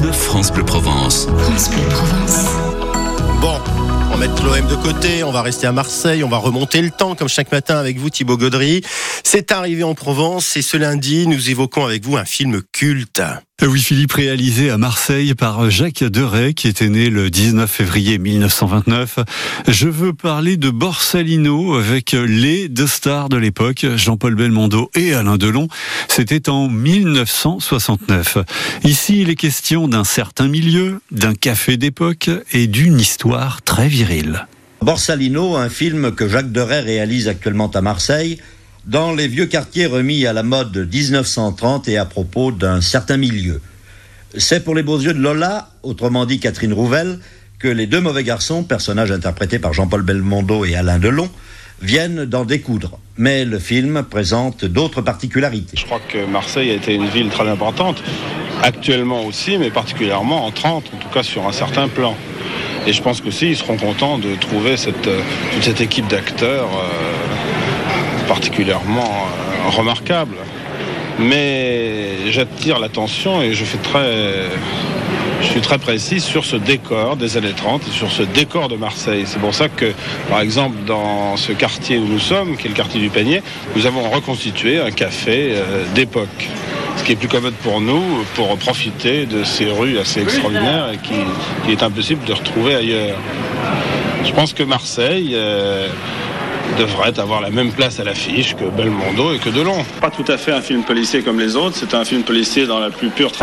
39 France Bleu Provence. France Bleu Provence. Bon, on va mettre l'OM de côté, on va rester à Marseille, on va remonter le temps comme chaque matin avec vous Thibaut Gaudry. C'est arrivé en Provence et ce lundi, nous évoquons avec vous un film culte. Oui, Philippe, réalisé à Marseille par Jacques Deray, qui était né le 19 février 1929. Je veux parler de Borsalino avec les deux stars de l'époque, Jean-Paul Belmondo et Alain Delon. C'était en 1969. Ici, il est question d'un certain milieu, d'un café d'époque et d'une histoire très virile. Borsalino, un film que Jacques Deray réalise actuellement à Marseille, dans les vieux quartiers remis à la mode de 1930 et à propos d'un certain milieu. C'est pour les beaux yeux de Lola, autrement dit Catherine Rouvel, que les deux mauvais garçons, personnages interprétés par Jean-Paul Belmondo et Alain Delon, viennent d'en découdre. Mais le film présente d'autres particularités. Je crois que Marseille a été une ville très importante, actuellement aussi, mais particulièrement en 30, en tout cas sur un certain plan. Et je pense qu'aussi ils seront contents de trouver cette, toute cette équipe d'acteurs. Euh, particulièrement euh, remarquable. Mais j'attire l'attention et je fais très. Suis très précis sur ce décor des années 30 et sur ce décor de Marseille. C'est pour ça que, par exemple, dans ce quartier où nous sommes, qui est le quartier du Panier, nous avons reconstitué un café euh, d'époque. Ce qui est plus commode pour nous, pour profiter de ces rues assez extraordinaires et qui, qui est impossible de retrouver ailleurs. Je pense que Marseille. Euh, devrait avoir la même place à l'affiche que Belmondo et que Delon. Pas tout à fait un film policier comme les autres, c'est un film policier dans la plus pure